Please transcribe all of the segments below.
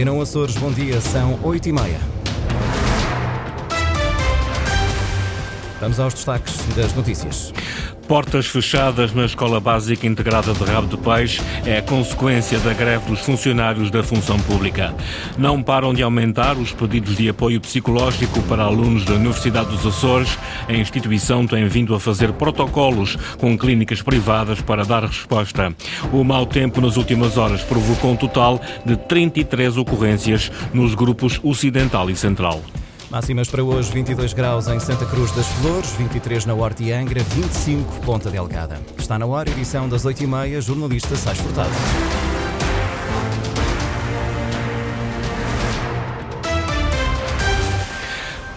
Antena Açores, bom dia, são 8 e meia. Vamos aos destaques das notícias. Portas fechadas na Escola Básica Integrada de Rabo de Peixe é consequência da greve dos funcionários da função pública. Não param de aumentar os pedidos de apoio psicológico para alunos da Universidade dos Açores. A instituição tem vindo a fazer protocolos com clínicas privadas para dar resposta. O mau tempo nas últimas horas provocou um total de 33 ocorrências nos grupos Ocidental e Central. Máximas para hoje: 22 graus em Santa Cruz das Flores, 23 na Horta e Angra, 25 Ponta Delgada. Está na hora, edição das 8h30, jornalista Sais Furtado.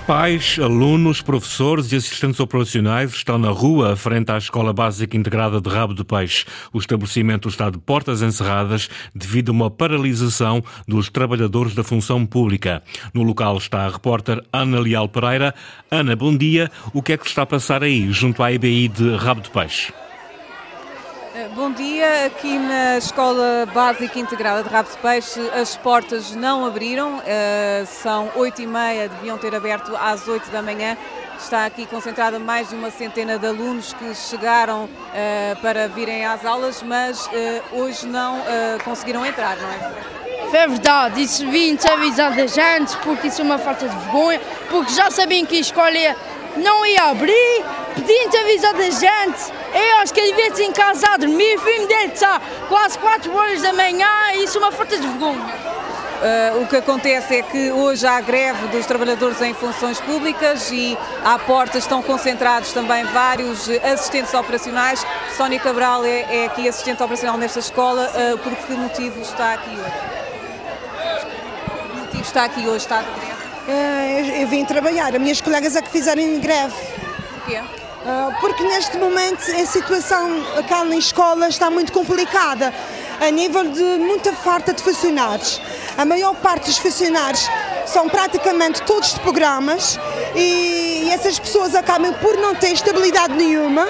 Pais, alunos, professores e assistentes operacionais estão na rua frente à Escola Básica Integrada de Rabo de Peixe. O estabelecimento está de portas encerradas devido a uma paralisação dos trabalhadores da função pública. No local está a repórter Ana Leal Pereira. Ana, bom dia. O que é que está a passar aí, junto à IBI de Rabo de Peixe? Bom dia, aqui na Escola Básica Integrada de Rabo de Peixe as portas não abriram, uh, são 8 e meia, deviam ter aberto às 8 da manhã. Está aqui concentrada mais de uma centena de alunos que chegaram uh, para virem às aulas, mas uh, hoje não conseguiram entrar, não é? É verdade, isso vim avisar da gente, porque isso é uma falta de vergonha, porque já sabiam que a escola não ia abrir, pedindo avisar da gente eu ele devia em casa a dormir, dele está quase 4 horas da manhã, isso é uma falta de vergonha. Uh, o que acontece é que hoje há greve dos trabalhadores em funções públicas e à porta estão concentrados também vários assistentes operacionais. Sónia Cabral é, é aqui assistente operacional nesta escola. Uh, por que motivo está aqui hoje? Que motivo está aqui hoje? Está de greve? Uh, eu vim trabalhar. As minhas colegas é que fizeram greve. Porquê? Ah, porque neste momento a situação cá na escola está muito complicada, a nível de muita falta de funcionários. A maior parte dos funcionários são praticamente todos de programas e essas pessoas acabam por não ter estabilidade nenhuma,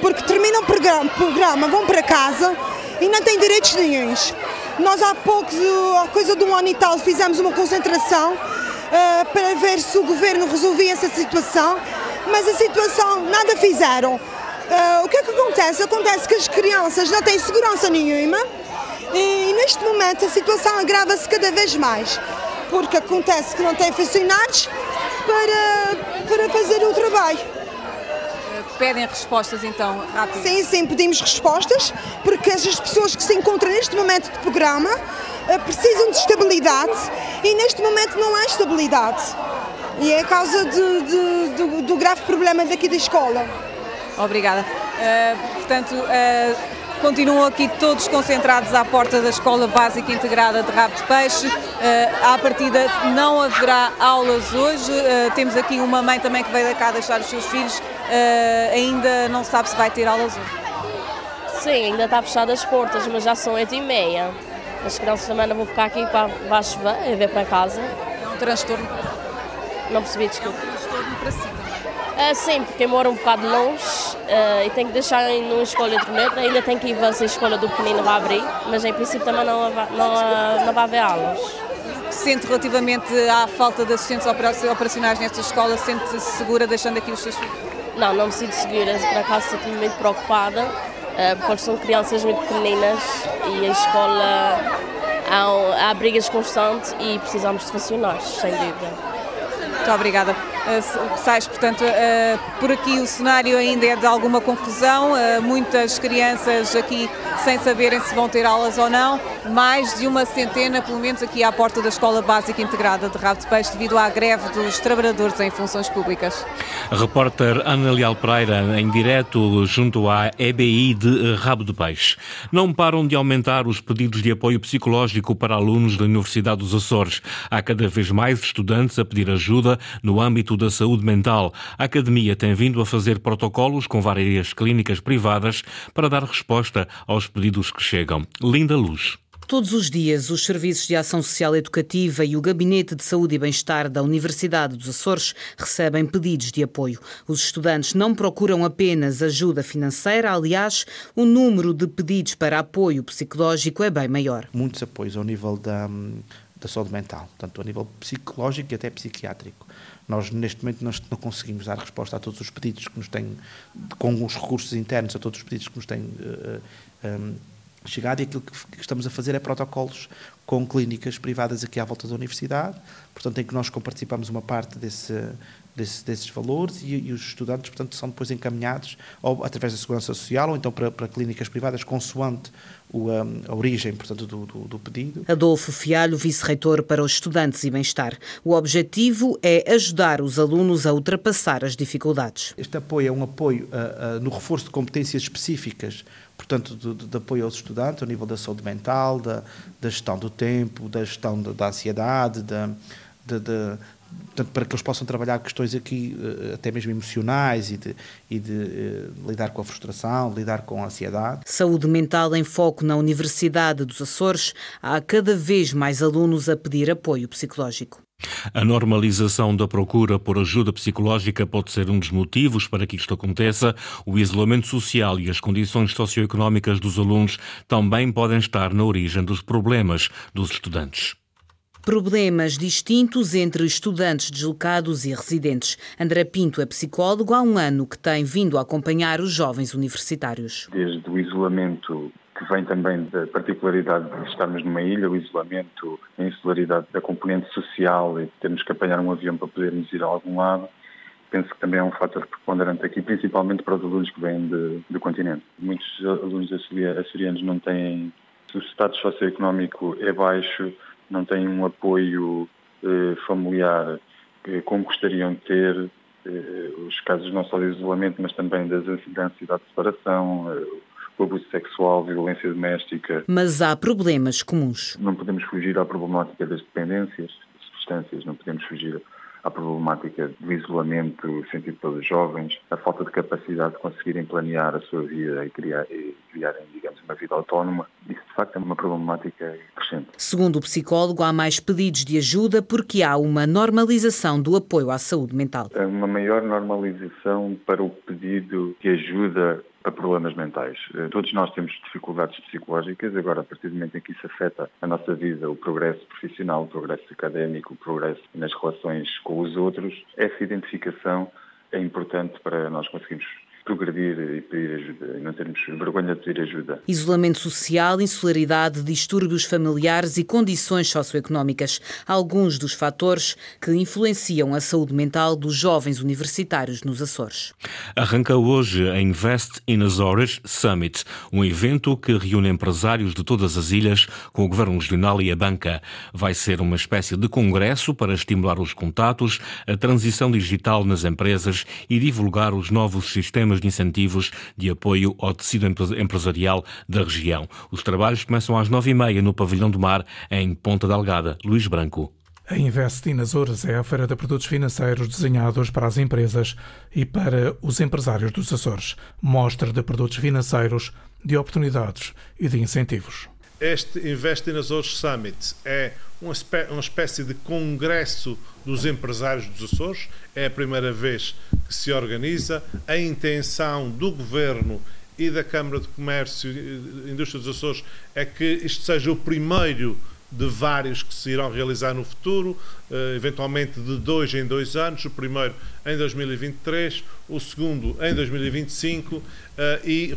porque terminam o programa, programa vão para casa e não têm direitos nenhums. Nós há pouco, há coisa de um ano e tal, fizemos uma concentração uh, para ver se o governo resolvia essa situação mas a situação nada fizeram. Uh, o que é que acontece? Acontece que as crianças não têm segurança nenhuma e, e neste momento a situação agrava-se cada vez mais, porque acontece que não têm funcionários para, para fazer o trabalho. Pedem respostas então rápido? Sim, sim, pedimos respostas, porque essas pessoas que se encontram neste momento de programa precisam de estabilidade e neste momento não há estabilidade. E é a causa de, de, do, do, grave problema daqui da escola. Obrigada. Uh, portanto, uh, continuam aqui todos concentrados à porta da Escola Básica Integrada de Rabo de Peixe. Uh, à partida não haverá aulas hoje. Uh, temos aqui uma mãe também que veio da cá deixar os seus filhos. Uh, ainda não sabe se vai ter aulas hoje. Sim, ainda está fechadas as portas, mas já são 8 e meia. As crianças também não vão ficar aqui para baixo e ver para casa. É um transtorno não percebi, desculpa. Transtorno para si uh, sim, porque eu moro um bocado longe uh, e tenho que deixar numa escola de metro, ainda tenho que ir se a escola do pequenino vai abrir, mas em princípio também não, não, não vai haver aulas. Sente relativamente à falta de assistentes operacionais nesta escola, sente-se segura deixando aqui os seus filhos? Não, não me sinto segura, por acaso sinto-me muito preocupada, porque são crianças muito pequeninas e a escola há, há brigas constantes e precisamos de funcionários, sem dúvida. Muito obrigada. Uh, Sais, portanto, uh, por aqui o cenário ainda é de alguma confusão, uh, muitas crianças aqui sem saberem se vão ter aulas ou não, mais de uma centena, pelo menos aqui à porta da Escola Básica Integrada de Rabo de Peixe, devido à greve dos trabalhadores em funções públicas. Repórter Ana Leal Pereira, em direto junto à EBI de Rabo de Peixe. Não param de aumentar os pedidos de apoio psicológico para alunos da Universidade dos Açores. Há cada vez mais estudantes a pedir ajuda no âmbito da saúde mental. A Academia tem vindo a fazer protocolos com várias clínicas privadas para dar resposta aos pedidos que chegam. Linda Luz. Todos os dias, os Serviços de Ação Social Educativa e o Gabinete de Saúde e Bem-Estar da Universidade dos Açores recebem pedidos de apoio. Os estudantes não procuram apenas ajuda financeira, aliás, o número de pedidos para apoio psicológico é bem maior. Muitos apoios ao nível da da saúde mental, portanto, a nível psicológico e até psiquiátrico. Nós, neste momento, nós não conseguimos dar resposta a todos os pedidos que nos têm, com os recursos internos, a todos os pedidos que nos têm uh, um, chegado, e aquilo que, estamos a fazer é protocolos com clínicas privadas aqui à volta da universidade, portanto, em que nós comparticipamos uma parte desse, desse, desses valores e, e, os estudantes, portanto, são depois encaminhados ou através da Segurança Social ou então para, para clínicas privadas, consoante o, um, a origem, portanto, do, do, do pedido. Adolfo Fialho, vice-reitor para os estudantes e bem-estar. O objetivo é ajudar os alunos a ultrapassar as dificuldades. Este apoio é um apoio uh, uh, no reforço de competências específicas portanto, de, de, apoio aos estudantes, ao nível da saúde mental, da, da gestão do tempo, da gestão da, da ansiedade, da, de, de, portanto, para que eles possam trabalhar questões aqui eh, até mesmo emocionais e de, e de uh, lidar com a frustração, lidar com a ansiedade. Saúde mental em foco na Universidade dos Açores. Há cada vez mais alunos a pedir apoio psicológico. A normalização da procura por ajuda psicológica pode ser um dos motivos para que isto aconteça. O isolamento social e as condições socioeconómicas dos alunos também podem estar na origem dos problemas dos estudantes. Problemas distintos entre estudantes deslocados e residentes. André Pinto é psicólogo há um ano que tem vindo a acompanhar os jovens universitários. Desde o isolamento que vem também da particularidade de estarmos numa ilha, o isolamento, a insularidade da componente social e de termos que apanhar um avião para podermos ir a algum lado, penso que também é um fator preponderante aqui, principalmente para os alunos que vêm de, do continente. Muitos alunos açorianos não têm, o status socioeconómico é baixo, não têm um apoio eh, familiar eh, como gostariam de ter, eh, os casos não só de isolamento, mas também das, da ansiedade de separação, eh, o abuso sexual, violência doméstica. Mas há problemas comuns. Não podemos fugir à problemática das dependências, das substâncias, não podemos fugir à problemática do isolamento sentido pelos jovens, a falta de capacidade de conseguirem planear a sua vida e, criar, e criarem, digamos, uma vida autónoma. Isso, de facto, é uma problemática crescente. Segundo o psicólogo, há mais pedidos de ajuda porque há uma normalização do apoio à saúde mental. É uma maior normalização para o pedido de ajuda para problemas mentais. Eh, todos nós temos dificuldades psicológicas, agora a partir do momento em que isso afeta a nossa vida, o progresso profissional, o progresso académico, o progresso nas relações com os outros, essa identificação é importante para nós conseguirmos progredir e pedir ajuda e não termos vergonha de pedir ajuda. Isolamento social, insularidade, distúrbios familiares e condições socioeconómicas, alguns dos fatores que influenciam a saúde mental dos jovens universitários nos Açores. Arranca hoje a Invest in Azores Summit, um evento que reúne empresários de todas as ilhas com o governo regional e a banca. Vai ser uma espécie de congresso para estimular os contatos, a transição digital nas empresas e divulgar os novos sistemas de incentivos de apoio ao tecido empresarial da região. Os trabalhos começam às nove e meia no Pavilhão do Mar, em Ponta Delgada. Luís Branco. A Invest in Açores é a feira de produtos financeiros desenhados para as empresas e para os empresários dos Açores. Mostra de produtos financeiros, de oportunidades e de incentivos. Este Invest in Açores Summit é uma, espécie de congresso dos empresários dos Açores. É a primeira vez que se organiza. A intenção do Governo e da Câmara de Comércio e Indústria dos Açores é que isto seja o primeiro de vários que se irão realizar no futuro, uh, eventualmente de dois em dois anos, o primeiro em 2023, o segundo em 2025 uh, e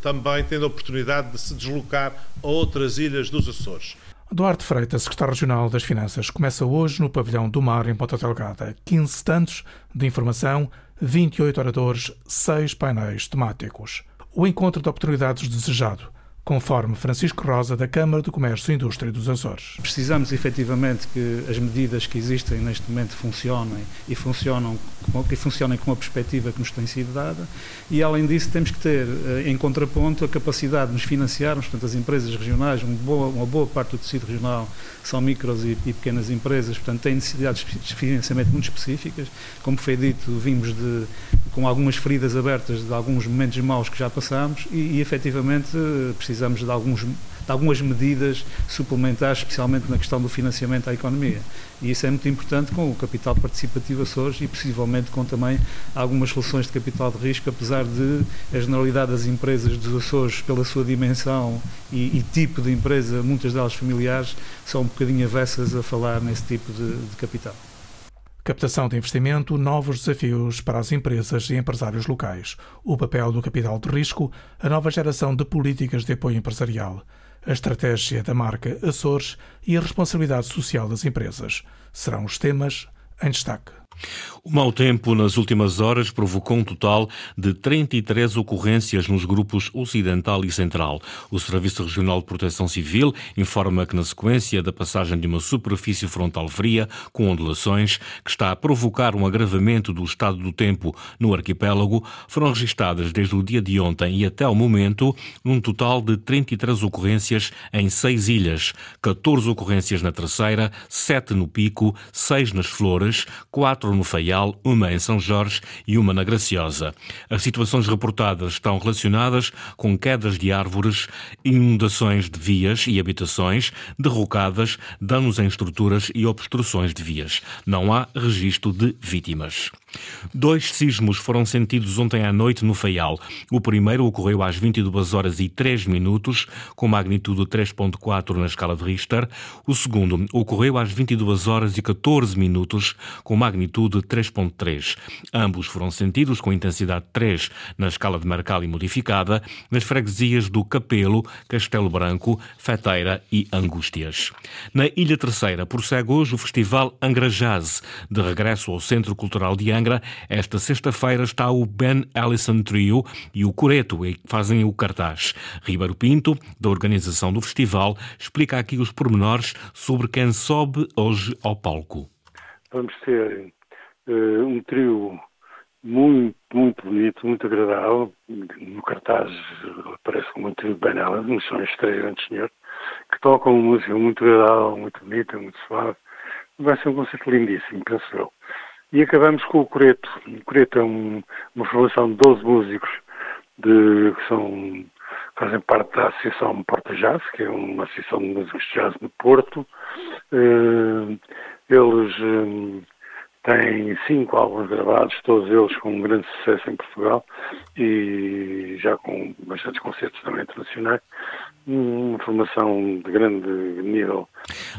também tendo a oportunidade de se deslocar a outras ilhas dos Açores. Duarte Freitas, secretário regional das Finanças, começa hoje no Pavilhão do Mar, em Ponta Delgada. 15 stands de informação, 28 oradores, 6 painéis temáticos. O encontro de oportunidades desejado conforme Francisco Rosa, da Câmara do Comércio e Indústria dos Açores. Precisamos efetivamente que as medidas que existem neste momento funcionem e, funcionam, e funcionem com a perspectiva que nos tem sido dada e, além disso, temos que ter eh, em contraponto a capacidade de nos financiarmos, portanto, as empresas regionais, uma boa, uma boa parte do tecido regional são micros e, e pequenas empresas, portanto, têm necessidades de financiamento muito específicas. Como foi dito, vimos de, com algumas feridas abertas de alguns momentos maus que já passamos e, e efetivamente, precisamos de alguns de algumas medidas suplementares, especialmente na questão do financiamento à economia. E isso é muito importante com o capital participativo Açores e possivelmente com também algumas soluções de capital de risco, apesar de a generalidade das empresas dos Açores, pela sua dimensão e, e tipo de empresa, muitas delas familiares, são um bocadinho avessas a falar nesse tipo de, de capital. Captação de investimento, novos desafios para as empresas e empresários locais, o papel do capital de risco, a nova geração de políticas de apoio empresarial, a estratégia da marca Açores e a responsabilidade social das empresas serão os temas em destaque. O mau tempo nas últimas horas provocou um total de 33 ocorrências nos grupos Ocidental e Central. O Serviço Regional de Proteção Civil informa que, na sequência da passagem de uma superfície frontal fria com ondulações, que está a provocar um agravamento do estado do tempo no arquipélago, foram registadas desde o dia de ontem e até ao momento um total de 33 ocorrências em seis ilhas, 14 ocorrências na Terceira, 7 no Pico, 6 nas Flores, 4 no Faial uma em São Jorge e uma na Graciosa. As situações reportadas estão relacionadas com quedas de árvores, inundações de vias e habitações, derrocadas, danos em estruturas e obstruções de vias. Não há registro de vítimas. Dois sismos foram sentidos ontem à noite no Faial. O primeiro ocorreu às 22 horas e 3 minutos, com magnitude 3.4 na escala de Richter. O segundo ocorreu às 22 horas e 14 minutos, com magnitude 3.3. Ambos foram sentidos com intensidade 3 na escala de Mercalli modificada, nas freguesias do Capelo, Castelo Branco, Feteira e Angústias. Na Ilha Terceira prossegue hoje o Festival Angra Jazz, de regresso ao Centro Cultural de. Esta sexta-feira está o Ben Allison Trio e o Coreto, que fazem o cartaz. Ribeiro Pinto, da organização do festival, explica aqui os pormenores sobre quem sobe hoje ao palco. Vamos ter uh, um trio muito, muito bonito, muito agradável. No cartaz aparece como um trio Ben mas são estes três grandes senhores, que tocam uma música muito agradável, muito bonita, muito suave. Vai ser um concerto lindíssimo, penso eu. E acabamos com o Coreto. O Coreto é um, uma formação de 12 músicos de, que são, fazem parte da Associação Porta Jazz, que é uma associação de músicos de jazz no Porto. Uh, eles uh, tem cinco álbuns gravados, todos eles com um grande sucesso em Portugal e já com bastantes concertos também internacionais. Uma formação de grande nível.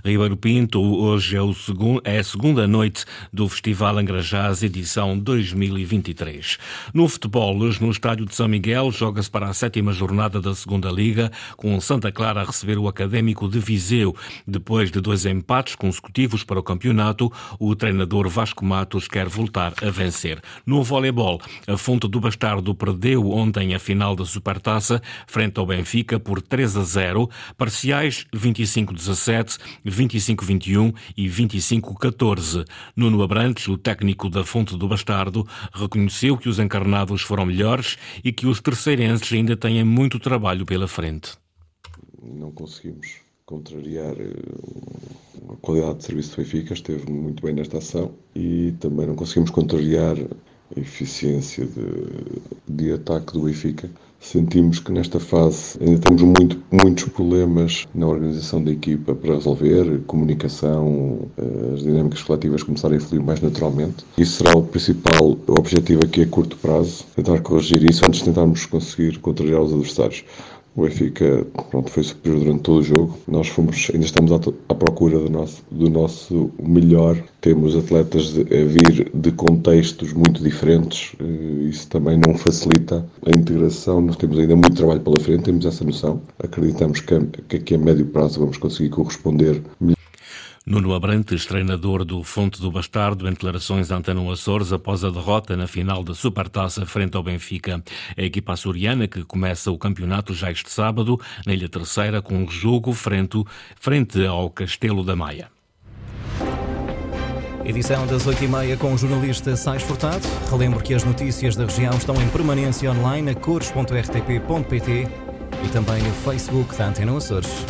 Ribeiro Pinto, hoje é, segundo, é a segunda noite do Festival Angrajás, edição 2023. No futebol, hoje no estádio de São Miguel, joga-se para a sétima jornada da segunda Liga, com Santa Clara a receber o Académico de Viseu. Depois de dois empates consecutivos para o campeonato, o treinador Vasco Matos quer voltar a vencer. No voleibol, a Fonte do Bastardo perdeu ontem a final da Supertaça, frente ao Benfica, por 3 a 0, parciais 25-17, 25-21 e 25-14. Nuno Abrantes, o técnico da Fonte do Bastardo, reconheceu que os encarnados foram melhores e que os terceirenses ainda têm muito trabalho pela frente. Não conseguimos contrariar eh, a qualidade de serviço do Benfica, esteve muito bem nesta ação e também não conseguimos contrariar a eficiência de, de ataque do Benfica sentimos que nesta fase ainda temos muito, muitos problemas na organização da equipa para resolver, comunicação, eh, as dinâmicas coletivas começarem a fluir mais naturalmente. Isso será o principal objetivo aqui a curto prazo, tentar corrigir isso antes de tentarmos conseguir contrariar os adversários. O Benfica pronto, foi superior durante todo o jogo. Nós fomos, ainda estamos à, à procura do nosso, do nosso melhor. Temos atletas de, a vir de contextos muito diferentes. Eh, isso também não facilita a integração. Nós temos ainda muito trabalho pela frente, temos essa noção. Acreditamos que, que aqui a médio prazo vamos conseguir corresponder melhor Nuno Abrantes, treinador do Fonte do Bastardo, em declarações à Antena Açores após a derrota na final da Supertaça frente ao Benfica. A equipa açoriana que começa o campeonato já este sábado, na Ilha Terceira, com um jogo frente, frente ao Castelo da Maia. Edição das 8h30 com o jornalista Sais Furtado. Relembro que as notícias da região estão em permanência online a cores.rtp.pt e também no Facebook da Antena Açores.